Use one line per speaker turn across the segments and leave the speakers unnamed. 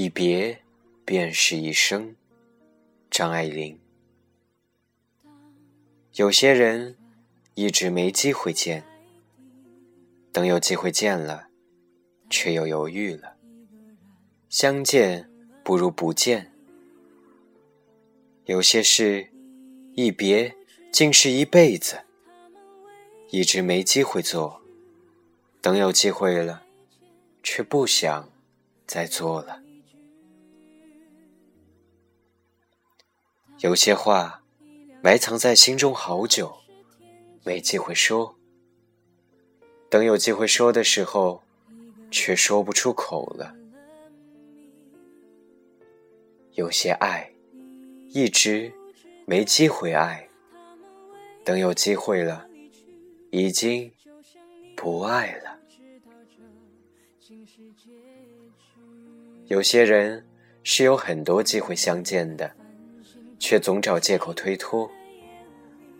一别便是一生。张爱玲。有些人一直没机会见，等有机会见了，却又犹豫了。相见不如不见。有些事一别竟是一辈子，一直没机会做，等有机会了，却不想再做了。有些话埋藏在心中好久，没机会说，等有机会说的时候，却说不出口了。有些爱。一直没机会爱，等有机会了，已经不爱了。有些人是有很多机会相见的，却总找借口推脱。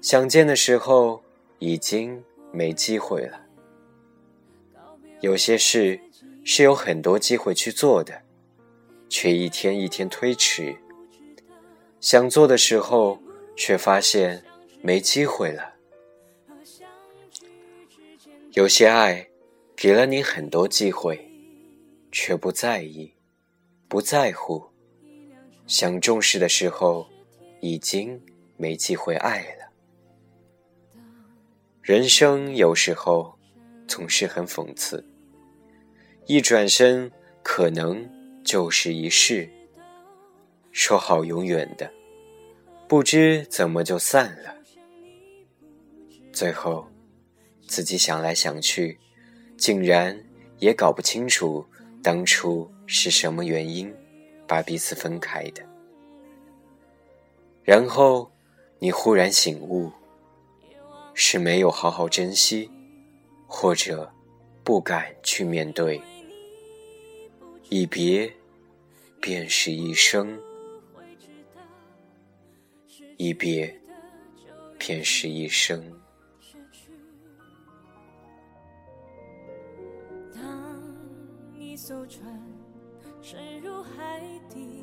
想见的时候，已经没机会了。有些事是有很多机会去做的，却一天一天推迟。想做的时候，却发现没机会了。有些爱给了你很多机会，却不在意、不在乎。想重视的时候，已经没机会爱了。人生有时候总是很讽刺，一转身可能就是一世。说好永远的，不知怎么就散了。最后，自己想来想去，竟然也搞不清楚当初是什么原因把彼此分开的。然后，你忽然醒悟，是没有好好珍惜，或者不敢去面对。一别，便是一生。一别，便是一生。
当一艘船沉入海底，